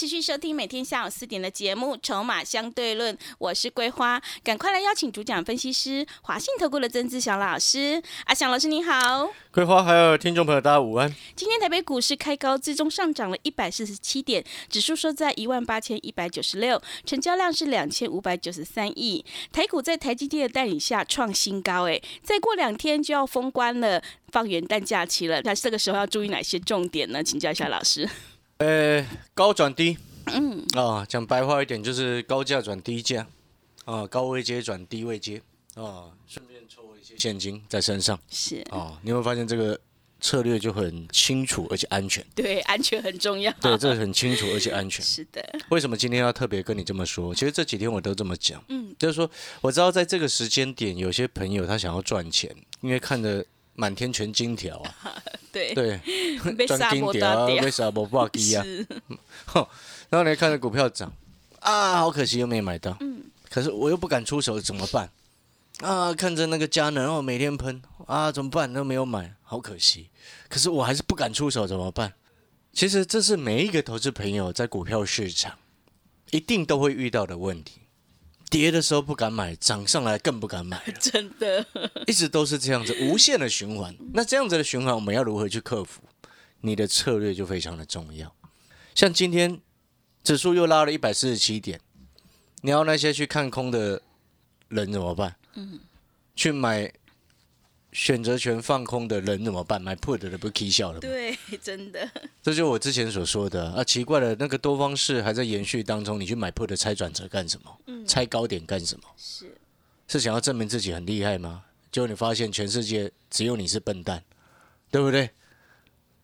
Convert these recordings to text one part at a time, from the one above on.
持续收听每天下午四点的节目《筹码相对论》，我是桂花，赶快来邀请主讲分析师华信投顾的曾志祥老师。阿祥老师你好，桂花还有听众朋友大家午安。今天台北股市开高，最终上涨了一百四十七点，指数收在一万八千一百九十六，成交量是两千五百九十三亿。台股在台积电的带领下创新高，哎，再过两天就要封关了，放元旦假期了，那这个时候要注意哪些重点呢？请教一下老师。呃，高转低，嗯。啊，讲白话一点就是高价转低价，啊，高位接转低位接，啊，顺便抽一些现金在身上，是。啊，你会发现这个策略就很清楚而且安全，对，安全很重要。对，这个很清楚而且安全。是的，为什么今天要特别跟你这么说？其实这几天我都这么讲，嗯，就是说我知道在这个时间点，有些朋友他想要赚钱，因为看着满天全金条啊。对 对，被杀金条啊，为啥不挂机啊？然后你看着股票涨啊，好可惜又没买到。嗯，可是我又不敢出手，怎么办？啊，看着那个佳能哦，每天喷啊，怎么办？都没有买，好可惜。可是我还是不敢出手，怎么办？其实这是每一个投资朋友在股票市场一定都会遇到的问题。跌的时候不敢买，涨上来更不敢买，真的，一直都是这样子，无限的循环。那这样子的循环，我们要如何去克服？你的策略就非常的重要。像今天指数又拉了一百四十七点，你要那些去看空的人怎么办？嗯，去买。选择权放空的人怎么办？买 put 的不是 K 笑了吗？对，真的。这就我之前所说的啊，奇怪了，那个多方式还在延续当中，你去买 put 猜转折干什么？嗯，猜高点干什么？是是想要证明自己很厉害吗？结果你发现全世界只有你是笨蛋，对不对？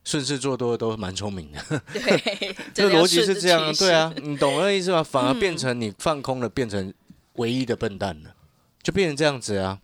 顺势做多都蛮聪明的。对，这逻辑是这样，对啊，你懂我意思吗？反而变成你放空了，变成唯一的笨蛋了，就变成这样子啊。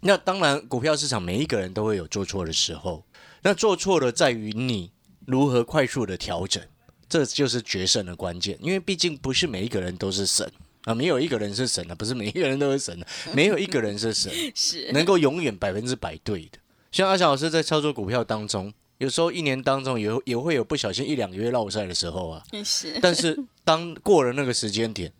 那当然，股票市场每一个人都会有做错的时候。那做错了在于你如何快速的调整，这就是决胜的关键。因为毕竟不是每一个人都是神啊，没有一个人是神的，不是每一个人都是神的，没有一个人是神，是能够永远百分之百对的。像阿翔老师在操作股票当中，有时候一年当中也也会有不小心一两个月落赛的时候啊。是，但是当过了那个时间点。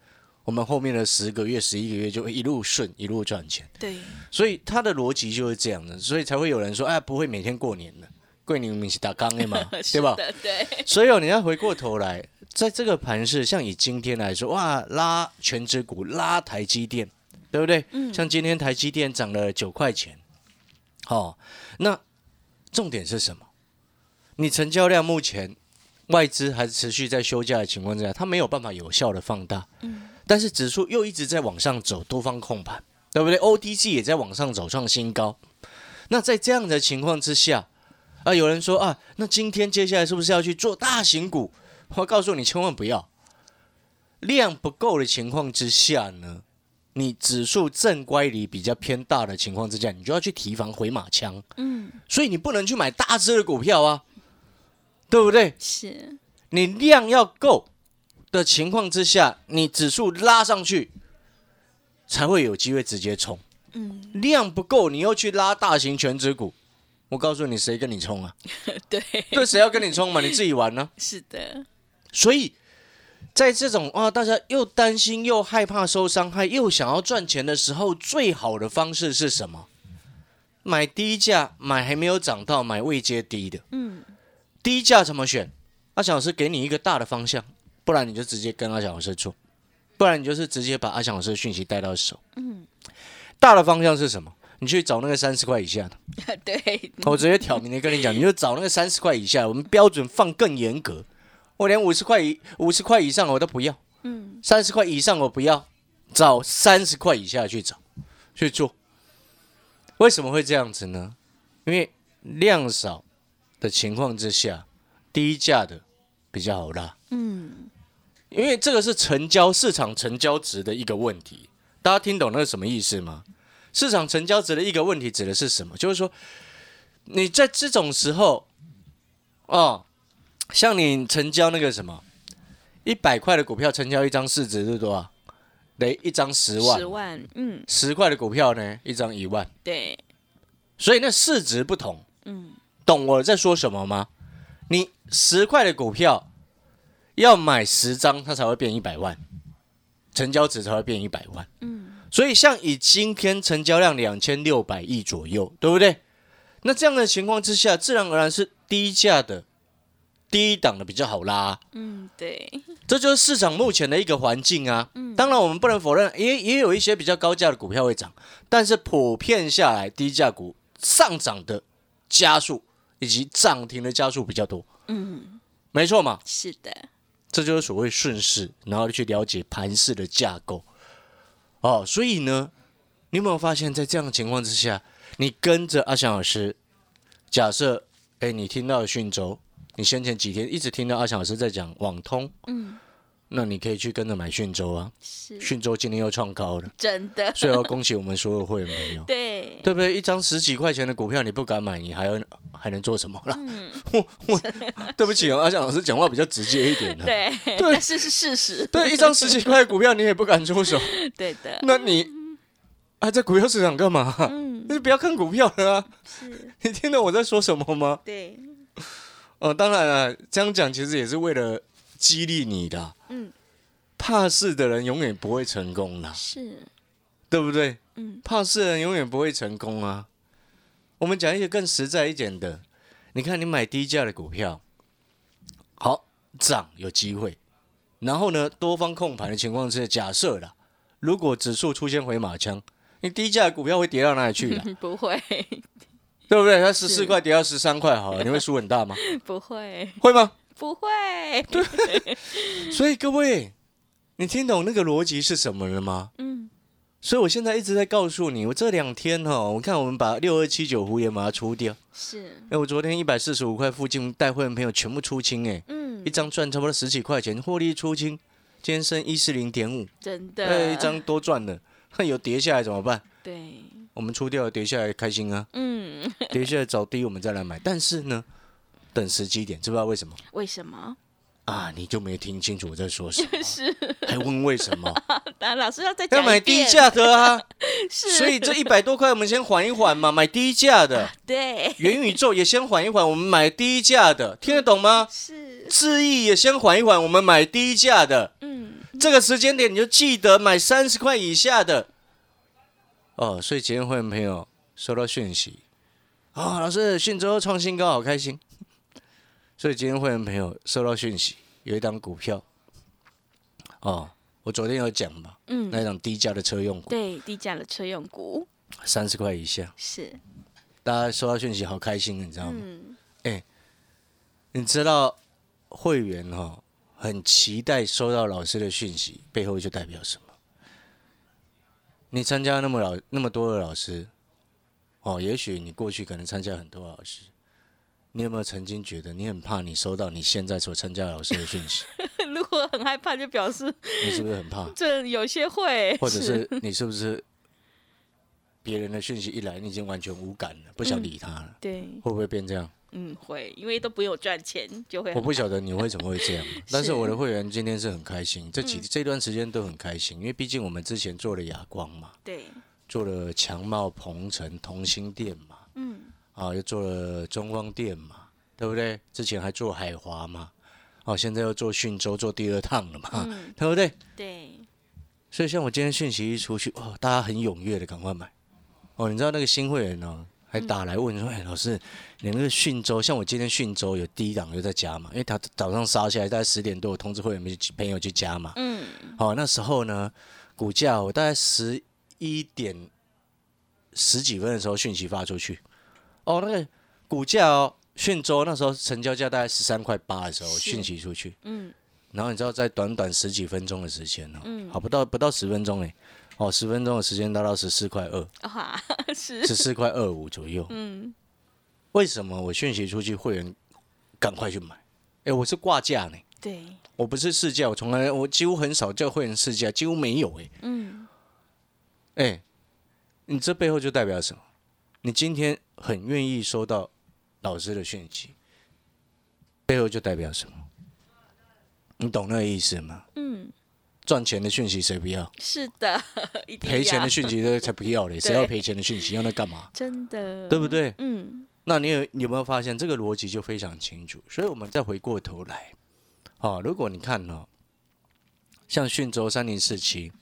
我们后面的十个月、十一个月就会一路顺，一路赚钱。对，所以它的逻辑就是这样的，所以才会有人说：“哎，不会每天过年的，桂林明明是打钢的嘛，对吧？”对。所以哦，你要回过头来，在这个盘市，像以今天来说，哇，拉全指股，拉台积电，对不对？嗯。像今天台积电涨了九块钱，好，那重点是什么？你成交量目前外资还是持续在休假的情况之下，它没有办法有效的放大。嗯。但是指数又一直在往上走，多方控盘，对不对？OTG 也在往上走，创新高。那在这样的情况之下，啊，有人说啊，那今天接下来是不是要去做大型股？我告诉你，千万不要。量不够的情况之下呢，你指数正乖离比较偏大的情况之下，你就要去提防回马枪。嗯，所以你不能去买大只的股票啊，对不对？是，你量要够。的情况之下，你指数拉上去，才会有机会直接冲。嗯，量不够，你又去拉大型全指股，我告诉你，谁跟你冲啊？对，对，谁要跟你冲嘛？你自己玩呢？是的。所以，在这种啊，大家又担心又害怕受伤害，又想要赚钱的时候，最好的方式是什么？买低价，买还没有涨到，买未接低的。嗯，低价怎么选？阿强老师给你一个大的方向。不然你就直接跟阿强老师做，不然你就是直接把阿强老师的讯息带到手。嗯，大的方向是什么？你去找那个三十块以下的。对，我直接挑明的跟你讲，你就找那个三十块以下，我们标准放更严格。我连五十块以五十块以上我都不要。嗯，三十块以上我不要，找三十块以下去找去做。为什么会这样子呢？因为量少的情况之下，低价的比较好拉。嗯。因为这个是成交市场成交值的一个问题，大家听懂那是什么意思吗？市场成交值的一个问题指的是什么？就是说你在这种时候，哦，像你成交那个什么一百块的股票，成交一张市值是多少？得一张十万十，万，嗯，十块的股票呢，一张一万，对，所以那市值不同。嗯，懂我在说什么吗？你十块的股票要买十张，它才会变一百万，成交值才会变一百万。嗯，所以像以今天成交量两千六百亿左右，对不对？那这样的情况之下，自然而然是低价的、低档的比较好拉。嗯，对，这就是市场目前的一个环境啊。嗯当然我们不能否认，也也有一些比较高价的股票会涨，但是普遍下来，低价股上涨的加速以及涨停的加速比较多。嗯，没错嘛，是的，这就是所谓顺势，然后去了解盘势的架构。哦，所以呢，你有没有发现，在这样的情况之下，你跟着阿翔老师，假设，哎，你听到讯州，你先前几天一直听到阿翔老师在讲网通，嗯，那你可以去跟着买讯州啊。是。讯州今天又创高了，真的，所以要恭喜我们所有会员朋友，对，对不对？一张十几块钱的股票你不敢买，你还要还能做什么啦？嗯，对不起啊，阿翔老师讲话比较直接一点的。对，但是是事实，对，一张十几块的股票你也不敢出手，对的，那你啊在股票市场干嘛？嗯，那就不要看股票了啊！是，你听懂我在说什么吗？对，哦，当然了，这样讲其实也是为了激励你的。嗯，怕事的人永远不会成功的，是，对不对？嗯，怕事人永远不会成功啊。我们讲一些更实在一点的，你看你买低价的股票，好涨有机会，然后呢，多方控盘的情况之下假设啦，如果指数出现回马枪，你低价的股票会跌到哪里去啦？不会，对不对？它十四块跌到十三块，好了，你会输很大吗？不会，会吗？不会，对所以各位，你听懂那个逻辑是什么了吗？嗯，所以我现在一直在告诉你，我这两天哈，我看我们把六二七九胡言把它出掉。是，哎，我昨天一百四十五块附近带会员朋友全部出清，哎，嗯一，张赚差不多十几块钱，获利出清，今天升一四零点五，真的，哎，一张多赚了。那 有跌下来怎么办？对，我们出掉跌下来开心啊，嗯，跌下来找低我们再来买。但是呢，等时机点，知不知道为什么为什么？啊？你就没听清楚我在说什么，是，还问为什么？那老师要再讲要买低，价的啊，是，所以这一百多块我们先缓一缓嘛，买低价的。对，元宇宙也先缓一缓，我们买低价的，听得懂吗？是，智易也先缓一缓，我们买低价的。嗯，这个时间点你就记得买三十块以下的。哦，所以结婚会员朋友收到讯息，啊、老师讯州创新高，好开心。所以今天会员朋友收到讯息，有一档股票，哦，我昨天有讲嘛，嗯，那一档低价的车用股，对，低价的车用股。三十块以下，是，大家收到讯息好开心，你知道吗？嗯，你知道会员哈、哦、很期待收到老师的讯息，背后就代表什么？你参加那么老那么多的老师，哦，也许你过去可能参加很多老师，你有没有曾经觉得你很怕你收到你现在所参加老师的讯息？如果很害怕，就表示 你是不是很怕？这有些会，或者是你是不是别人的讯息一来，你已经完全无感了，不想理他了？对，会不会变这样？嗯，会，因为都不用赚钱，就会我不晓得你为什么会这样，但是我的会员今天是很开心，这几、这段时间都很开心，因为毕竟我们之前做了哑光嘛，对，做了强茂、鹏城、同心店嘛，嗯，啊，又做了中光电嘛，对不对？之前还做海华嘛，哦、现在又做讯州，做第二趟了嘛，嗯对不对？对，所以像我今天讯息一出去，哦，大家很踊跃的赶快买，哦，你知道那个新会员哦，还打来问说，哎、老师，你那个讯州，像我今天讯州有低档又在加嘛，因为他早上杀下来，大概十点多，我通知会员们朋友去加嘛，嗯，好、那时候呢，股价我大概十一点十几分的时候讯息发出去，哦，那个股价哦，讯州那时候成交价大概十三块八的时候是。讯息出去，嗯，然后你知道在短短十几分钟的时间哦、嗯。好不到不到十分钟哎，哦，十分钟的时间达到十四块二，哇，是，十四块二五左右。嗯，为什么我讯息出去会员赶快去买？哎，我是挂价呢，对，我不是试驾，我从来我几乎很少叫会员试驾，几乎没有哎、嗯，哎、你这背后就代表什么？你今天很愿意收到老师的讯息，背后就代表什么？你懂那个意思吗？嗯，赚钱的讯息谁不要？是的，一定赔钱的讯息这才不要嘞！谁要赔钱的讯息？要那干嘛？真的，对不对？嗯，那你有你有没有发现这个逻辑就非常清楚？所以我们再回过头来，哦，如果你看哦，像讯州三零四七，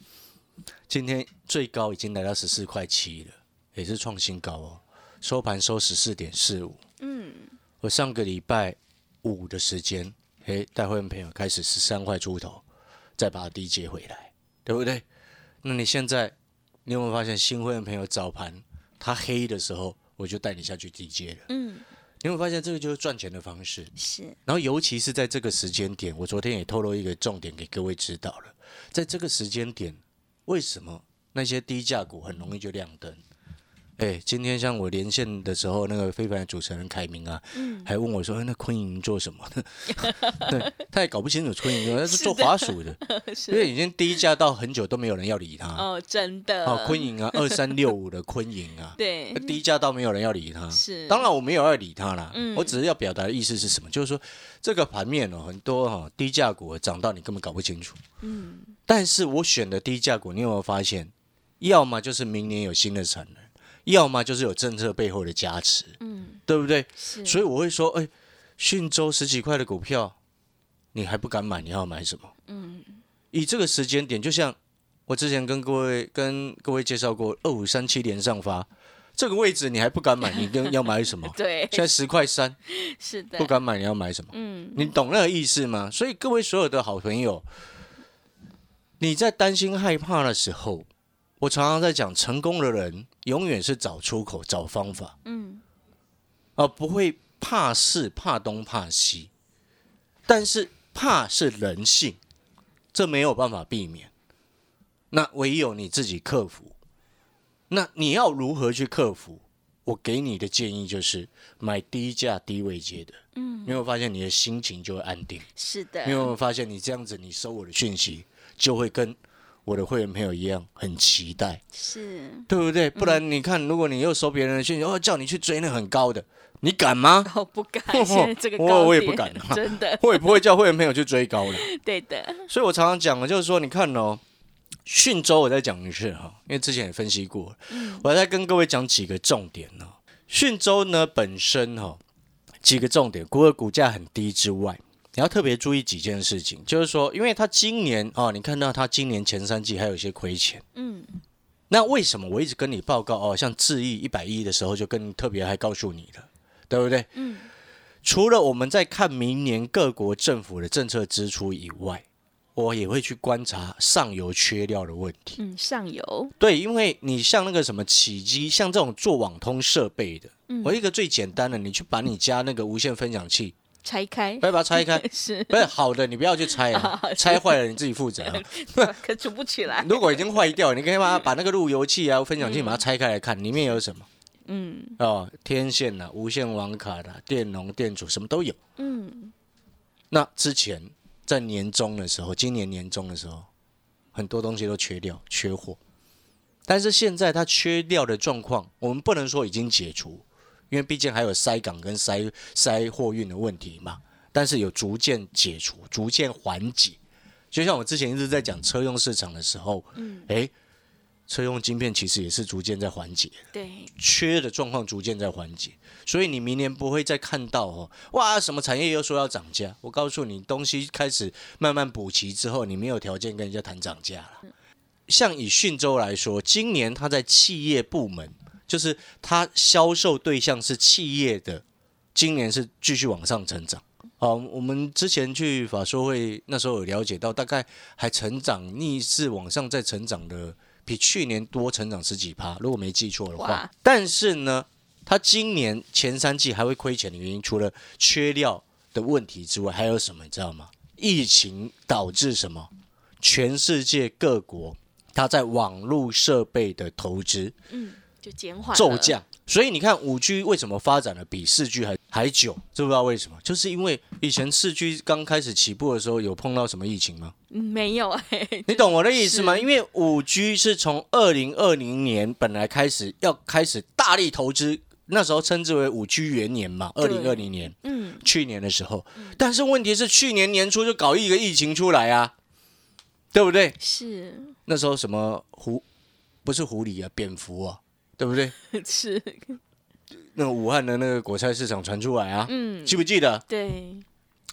今天最高已经来到十四块七了，也是创新高哦，收盘收十四点四五。嗯，我上个礼拜五的时间，诶，带会员朋友开始十三块出头，再把它低接回来，对不对？那你现在你有没有发现新会员朋友早盘它黑的时候，我就带你下去低接了。嗯，你有没有发现这个就是赚钱的方式？是，然后尤其是在这个时间点，我昨天也透露一个重点给各位知道了，在这个时间点，为什么那些低价股很容易就亮灯？哎，今天像我连线的时候，那个非凡的主持人凯明啊，嗯，还问我说：“哎那昆莹做什么？” 对，他也搞不清楚昆莹，他是是做的滑鼠的，因为已经低价到很久都没有人要理他。哦，真的，哦，昆莹啊，二三六五的昆莹啊，对，低价到没有人要理他。是，当然我没有要理他啦，嗯我只是要表达的意思是什么？就是说这个盘面哦，很多哈、低价股涨到你根本搞不清楚。嗯，但是我选的低价股，你有没有发现？要么就是明年有新的产能，要么就是有政策背后的加持，嗯，对不对？是，所以我会说，哎，讯州十几块的股票，你还不敢买，你要买什么？嗯，以这个时间点，就像我之前跟各位跟各位介绍过，二五三七连上发这个位置，你还不敢买，你跟要买什么？对，现在十块三，是的，不敢买，你要买什么？嗯，你懂那个意思吗？所以各位所有的好朋友，你在担心害怕的时候，我常常在讲，成功的人永远是找出口、找方法，嗯，而不会怕事、怕东怕西。但是怕是人性，这没有办法避免。那唯有你自己克服。那你要如何去克服？我给你的建议就是买低价低位接的。嗯，你有没有发现你的心情就会安定？是的，你有没有发现你这样子，你收我的讯息就会跟我的会员朋友一样很期待，是，对不对？不然你看，如果你又收别人的讯息，哦，叫你去追那很高的，你敢吗？哦，不敢，现在这个高我我也不点敢啊 真的，我也不会叫会员朋友去追高的。对的，所以我常常讲的就是说，你看哦，讯州我再讲一次哈，因为之前也分析过了，我再跟各位讲几个重点哦。讯州呢本身哈几个重点，除了股价很低之外，你要特别注意几件事情，就是说，因为它今年哦，你看到它今年前三季还有一些亏钱，嗯，那为什么我一直跟你报告哦，像智毅一百亿的时候就跟特别还告诉你了，对不对？嗯，除了我们在看明年各国政府的政策支出以外，我也会去观察上游缺料的问题。嗯，上游，对，因为你像那个什么起机，像这种做网通设备的，嗯。我一个最简单的，你去把你家那个无线分享器，拆开。不，要把它拆开，是，不是好的，你不要去拆啊，拆坏了你自己负责啊。可组不起来，如果已经坏掉，你可以把它把那个路由器啊、分享器把它拆开来看，里面有什么？嗯。哦，天线呐、无线网卡的、电容、电阻什么都有。嗯，那之前在年终的时候，今年年终的时候，很多东西都缺掉、缺货。但是现在它缺掉的状况，我们不能说已经解除，因为毕竟还有塞港跟塞塞货运的问题嘛。但是有逐渐解除、逐渐缓解。就像我之前一直在讲车用市场的时候，嗯，诶，车用晶片其实也是逐渐在缓解。对，缺的状况逐渐在缓解，所以你明年不会再看到哦，哇，什么产业又说要涨价？我告诉你，东西开始慢慢补齐之后，你没有条件跟人家谈涨价了。像以讯州来说，今年它在企业部门，就是它销售对象是企业的，今年是继续往上成长。好，我们之前去法说会那时候有了解到，大概还成长逆势往上再成长的，比去年多成长十几趴，如果没记错的话。但是呢，它今年前三季还会亏钱的原因，除了缺料的问题之外，还有什么？你知道吗？疫情导致什么？全世界各国它在网络设备的投资，嗯，就减缓骤降。所以你看五 G 为什么发展的比四 G 还还久？知不知道为什么？就是因为以前四 G 刚开始起步的时候，有碰到什么疫情吗？嗯没有哎、你懂我的意思吗？因为五 G 是从二零二零年本来开始要开始大力投资，那时候称之为五 G 元年嘛，二对零二零年嗯，去年的时候。但是问题是去年年初就搞一个疫情出来啊，对不对？是那时候什么狐不是狐狸啊，蝙蝠啊，对不对？是，那个武汉的那个果菜市场传出来啊，嗯，记不记得？对，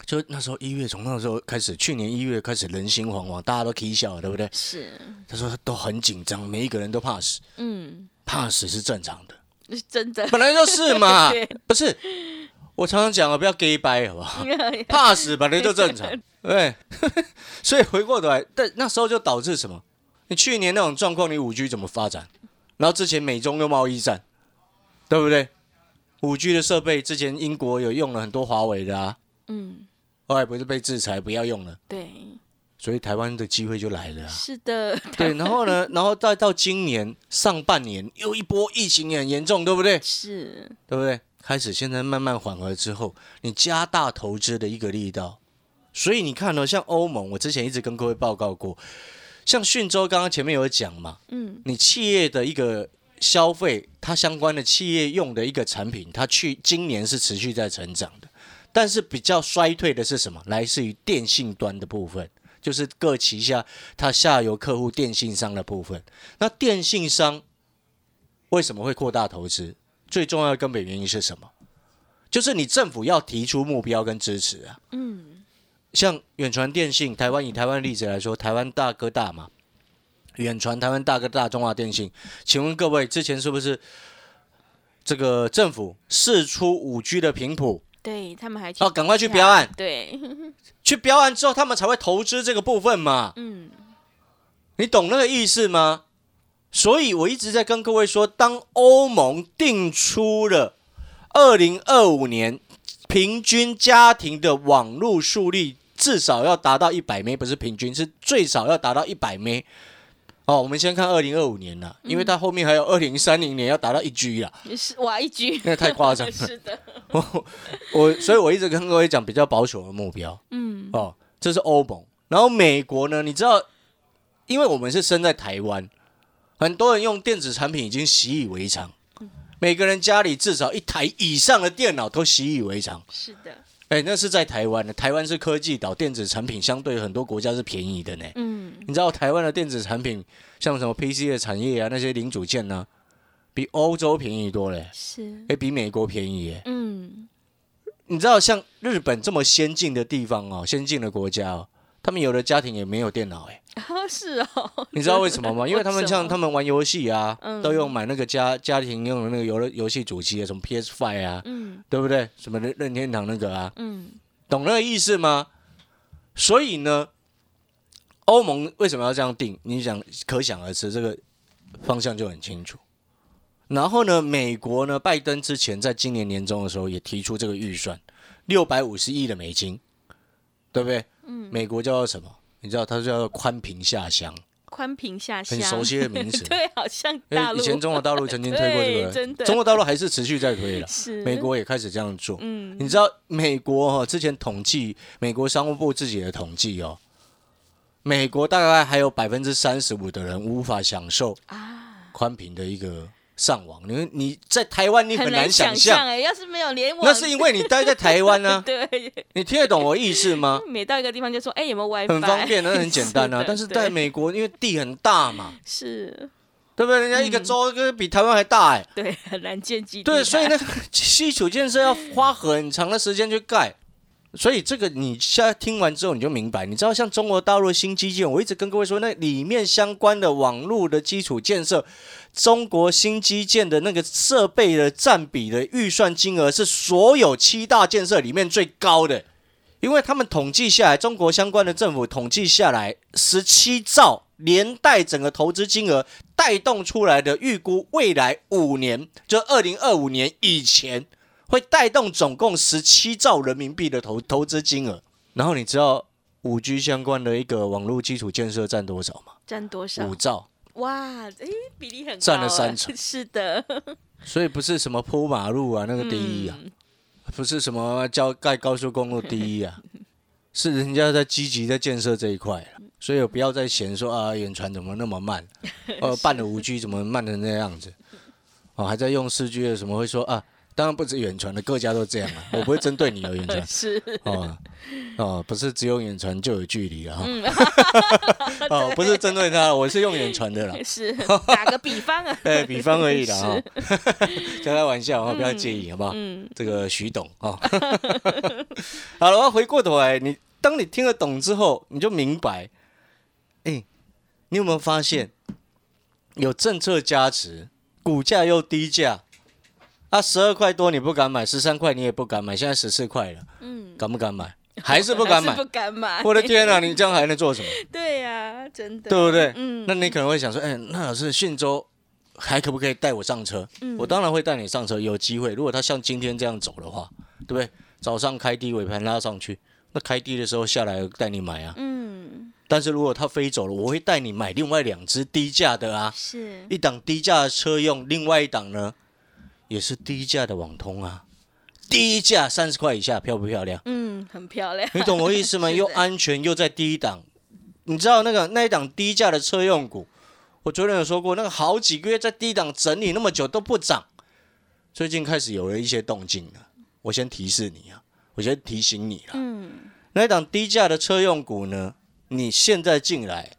就那时候一月，从那时候开始，去年一月开始人心惶惶，大家都啼笑了，对不对？是，他说都很紧张，每一个人都怕死，嗯，怕死是正常的，是真的，本来就是嘛，不是？我常常讲啊，不要 gay 掰，好不好？怕死本来就正常，对。所以回过头来，但那时候就导致什么？你去年那种状况，你五 G 怎么发展？然后之前美中又贸易战，对不对？五 G 的设备之前英国有用了很多华为的啊，嗯，后来不是被制裁不要用了，对，所以台湾的机会就来了啊。是的，对，然后呢，然后再到今年上半年又一波疫情也很严重，对不对？是，对不对？开始现在慢慢缓和之后，你加大投资的一个力道，所以你看呢、像欧盟，我之前一直跟各位报告过，像讯州刚刚前面有讲嘛，嗯，你企业的一个消费，它相关的企业用的一个产品，它去今年是持续在成长的，但是比较衰退的是什么？来自于电信端的部分，就是各旗下它下游客户电信商的部分。那电信商为什么会扩大投资？最重要的根本原因是什么？就是你政府要提出目标跟支持啊。嗯，像远传电信，台湾以台湾例子来说，台湾大哥大嘛，远传台湾大哥大中华电信，请问各位之前是不是这个政府试出五 G 的频谱，对他们还去要赶快去标案，对，去标案之后他们才会投资这个部分嘛？嗯，你懂那个意思吗？所以我一直在跟各位说，当欧盟定出了二零二五年平均家庭的网络速率至少要达到一百枚不是平均，是最少要达到一百枚。哦，我们先看二零二五年了，因为它后面还有二零三零年要达到一 G 了，是哇一 G，那太夸张。了。是的，我所以我一直跟各位讲比较保守的目标。嗯，哦，这是欧盟。然后美国呢，你知道，因为我们是生在台湾，很多人用电子产品已经习以为常，每个人家里至少一台以上的电脑都习以为常。是的，哎，那是在台湾的，台湾是科技岛，电子产品相对很多国家是便宜的呢。嗯，你知道台湾的电子产品，像什么 PC 的产业啊，那些零组件呢、比欧洲便宜多嘞，是，哎，比美国便宜耶。嗯，你知道像日本这么先进的地方哦，先进的国家哦，他们有的家庭也没有电脑哎，哦，是哦，你知道为什么吗？因为他们像他们，玩游戏啊，嗯都用买那个家家庭用的那个游乐游戏主机啊，什么 PS Five 啊，嗯对不对？什么任任天堂那个啊，嗯，懂那个意思吗？所以呢，欧盟为什么要这样定？你想可想而知，这个方向就很清楚。然后呢，美国呢，拜登之前在今年年中的时候也提出这个预算，六百五十亿的美金，对不对？嗯。美国叫做什么？你知道它叫做宽屏下乡，宽屏下乡，很熟悉的名词。对，好像大陆。以前中国大陆曾经推过这个，真的。中国大陆还是持续在推了，是。美，国也开始这样做。嗯，你知道美国哈、哦、之前统计，美国商务部自己的统计哦，美国大概还有百分之三十五的人无法享受啊，宽频的一个上网，因为你在台湾你很难想想象，哎，要是没有联网，那是因为你待在台湾啊，对，你听得懂我意思吗？每到一个地方就说，哎，有没有 WiFi？很方便，那很 简单啊。的但是在美国，因为地很大嘛，是，对不对？人家一个州跟比台湾还大哎、对，很难建基地。对，所以那个基础建设要花很长的时间去盖，所以这个你现在听完之后你就明白，你知道像中国大陆新基建，我一直跟各位说，那里面相关的网络的基础建设，中国新基建的那个设备的占比的预算金额是所有七大建设里面最高的。因为他们统计下来，中国相关的政府统计下来，十七兆连带整个投资金额带动出来的预估，未来五年，就二零二五年以前，会带动总共十七兆人民币的投投资金额。然后你知道五 G 相关的一个网络基础建设占多少吗？占多少五？兆，哇，哎，比例很高，占了三 成是的，所以不是什么铺马路啊，那个第一啊，不是什么交盖高速公路第一啊，是人家在积极在建设这一块了。所以不要再嫌说啊，远传怎么那么慢，呃，办的五 G 怎么慢成那样子，哦，还在用四 G 的，怎么会说啊？当然不止远传的，各家都这样啊。我不会针对你哦，远传是哦哦，不是只有远传就有距离了哈。哦，不是针对他，我是用远传的啦。是打个比方啊，哎，比方而已啦哈，开开玩笑啊，不要介意好不好？嗯，这个徐董啊，好了，我要回过头来，你当你听得懂之后，你就明白，哎，你有没有发现有政策加持，股价又低价？啊，十二块多你不敢买，十三块你也不敢买，现在十四块了，嗯，敢不敢买？还是不敢买？不敢买。我的天啊，你这样还能做什么？对呀，真的，对不对？嗯，那你可能会想说，哎，那老师信州还可不可以带我上车？嗯我当然会带你上车，有机会。如果他像今天这样走的话，对不对？早上开低，尾盘拉上去，那开低的时候下来带你买啊。嗯，但是如果他飞走了，我会带你买另外两只低价的啊，是，一档低价的车用，另外一档呢也是低价的网通啊，低价三十块以下，漂不漂亮？嗯，很漂亮。你懂我意思吗？又安全又在低档，你知道那个那一档低价的车用股，我昨天有说过，那个好几个月在低档整理那么久都不涨，最近开始有了一些动静了。我先提示你啊，我先提醒你了。嗯，那一档低价的车用股呢，你现在进来，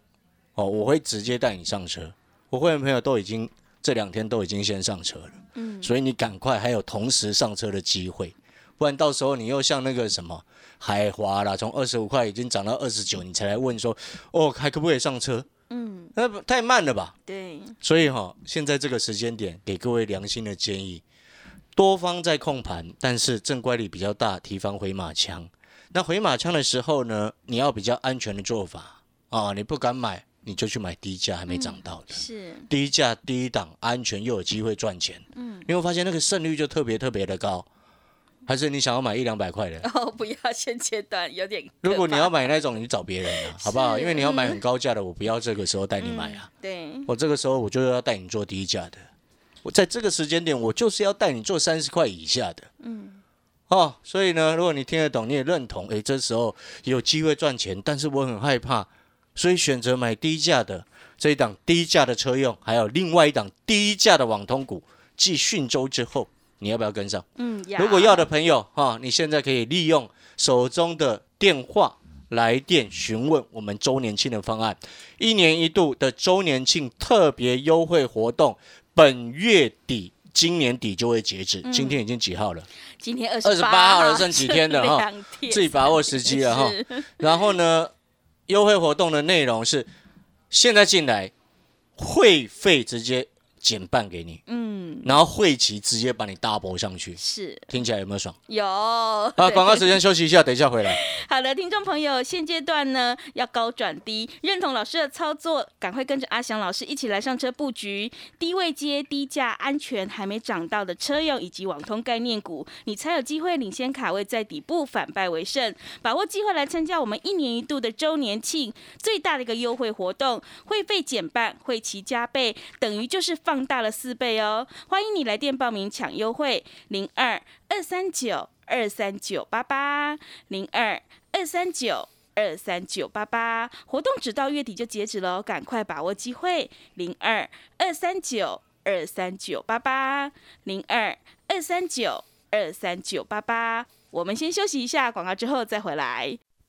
哦，我会直接带你上车。我会员朋友都已经这两天都已经先上车了，嗯，所以你赶快还有同时上车的机会，不然到时候你又像那个什么海华啦，从二十五块已经涨到二十九，你才来问说，哦，还可不可以上车？嗯，那不太慢了吧？对，所以哈、现在这个时间点，给各位良心的建议，多方在控盘，但是正乖离比较大，提防回马枪。那回马枪的时候呢，你要比较安全的做法啊，你不敢买，你就去买低价还没涨到的，是，低价低档，安全又有机会赚钱。嗯，你会发现那个胜率就特别特别的高。还是你想要买一两百块的？哦，不要现阶段有点。如果你要买那种，你找别人啊，好不好？因为你要买很高价的，我不要这个时候带你买啊。嗯，对，我这个时候我就要带你做低价的，我在这个时间点，我就是要带你做三十块以下的。嗯，哦，所以呢，如果你听得懂，你也认同，诶，这时候有机会赚钱，但是我很害怕，所以选择买低价的这一档低价的车用，还有另外一档低价的网通股，继讯州之后，你要不要跟上？嗯，如果要的朋友哈、你现在可以利用手中的电话来电询问我们周年庆的方案，一年一度的周年庆特别优惠活动，本月底。今年底就会截止，今天已经几号了？今天二十八号了剩几天了哈 自己把握时机了哈 然后呢，优惠活动的内容是现在进来，会费直接减半给你，嗯，然后会期直接把你 double 上去，是。听起来有没有爽？有。啊，广告时间休息一下，等一下回来。好的，听众朋友，现阶段呢要高转低，认同老师的操作，赶快跟着阿翔老师一起来上车布局。低位接、低价、安全还没涨到的车用以及网通概念股，你才有机会领先卡位在底部，反败为胜。把握机会来参加我们一年一度的周年庆最大的一个优惠活动，会费减半，会期加倍，等于就是放放大了四倍哦。欢迎你来电报名抢优惠，零二二三九二三九八八零二。二三九二三九八八，活动直到月底就截止喽，赶快把握机会。零二二三九二三九八八，零二二三九二三九八八。我们先休息一下，广告之后再回来。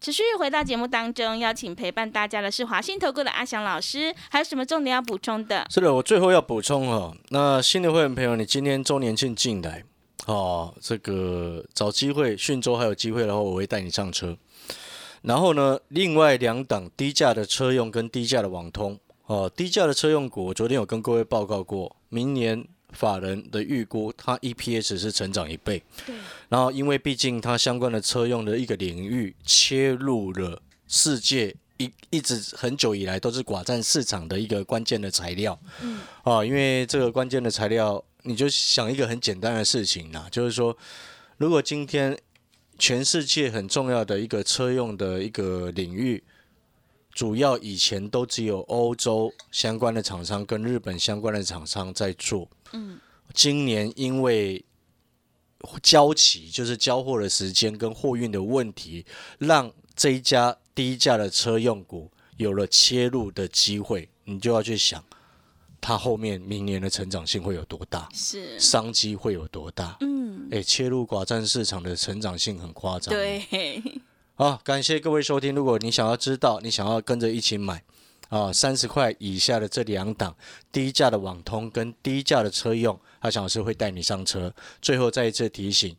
持续回到节目当中，邀请陪伴大家的是华信投顾的阿翔老师，还有什么重点要补充的？是的，我最后要补充哦，那新的会员朋友，你今天周年庆进来哦，这个找机会，讯州还有机会的话，我会带你上车。然后呢，另外两档低价的车用跟低价的网通哦，低价的车用股，我昨天有跟各位报告过，明年法人的预估，它 EPS 是成长一倍。对，然后因为毕竟它相关的车用的一个领域切入了世界一一直很久以来都是寡占市场的一个关键的材料。嗯，啊，因为这个关键的材料，你就想一个很简单的事情呐，就是说，如果今天全世界很重要的一个车用的一个领域，主要以前都只有欧洲相关的厂商跟日本相关的厂商在做。嗯，今年因为交期，就是交货的时间跟货运的问题，让这一家低价的车用股有了切入的机会，你就要去想，它后面明年的成长性会有多大，是，商机会有多大。嗯，哎，切入寡占市场的成长性很夸张。对，好，感谢各位收听。如果你想要知道，你想要跟着一起买啊，三十块以下的这两档低价的网通跟低价的车用，阿翔老师会带你上车。最后再一次提醒，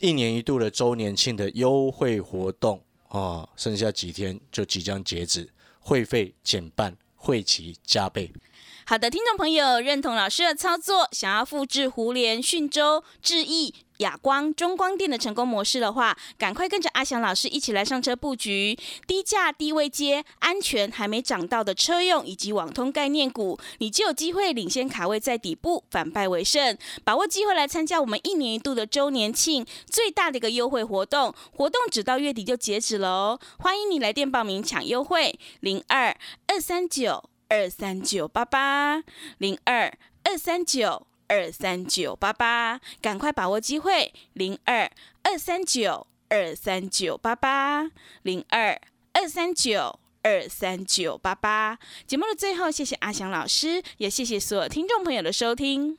一年一度的周年庆的优惠活动啊，剩下几天就即将截止，会费减半，会期加倍。好的，听众朋友认同老师的操作，想要复制胡联、讯州、智毅、亚光、中光电的成功模式的话，赶快跟着阿翔老师一起来上车布局低价、低位接、安全还没涨到的车用以及网通概念股，你就有机会领先卡位在底部，反败为胜。把握机会来参加我们一年一度的周年庆最大的一个优惠活动，活动只到月底就截止了哦。欢迎你来电报名抢优惠，零二二三九。二三九八八零二二三九二三九八八，赶快把握机会！零二二三九二三九八八零二二三九二三九八八。节目的最后，谢谢阿翔老师，也谢谢所有听众朋友的收听。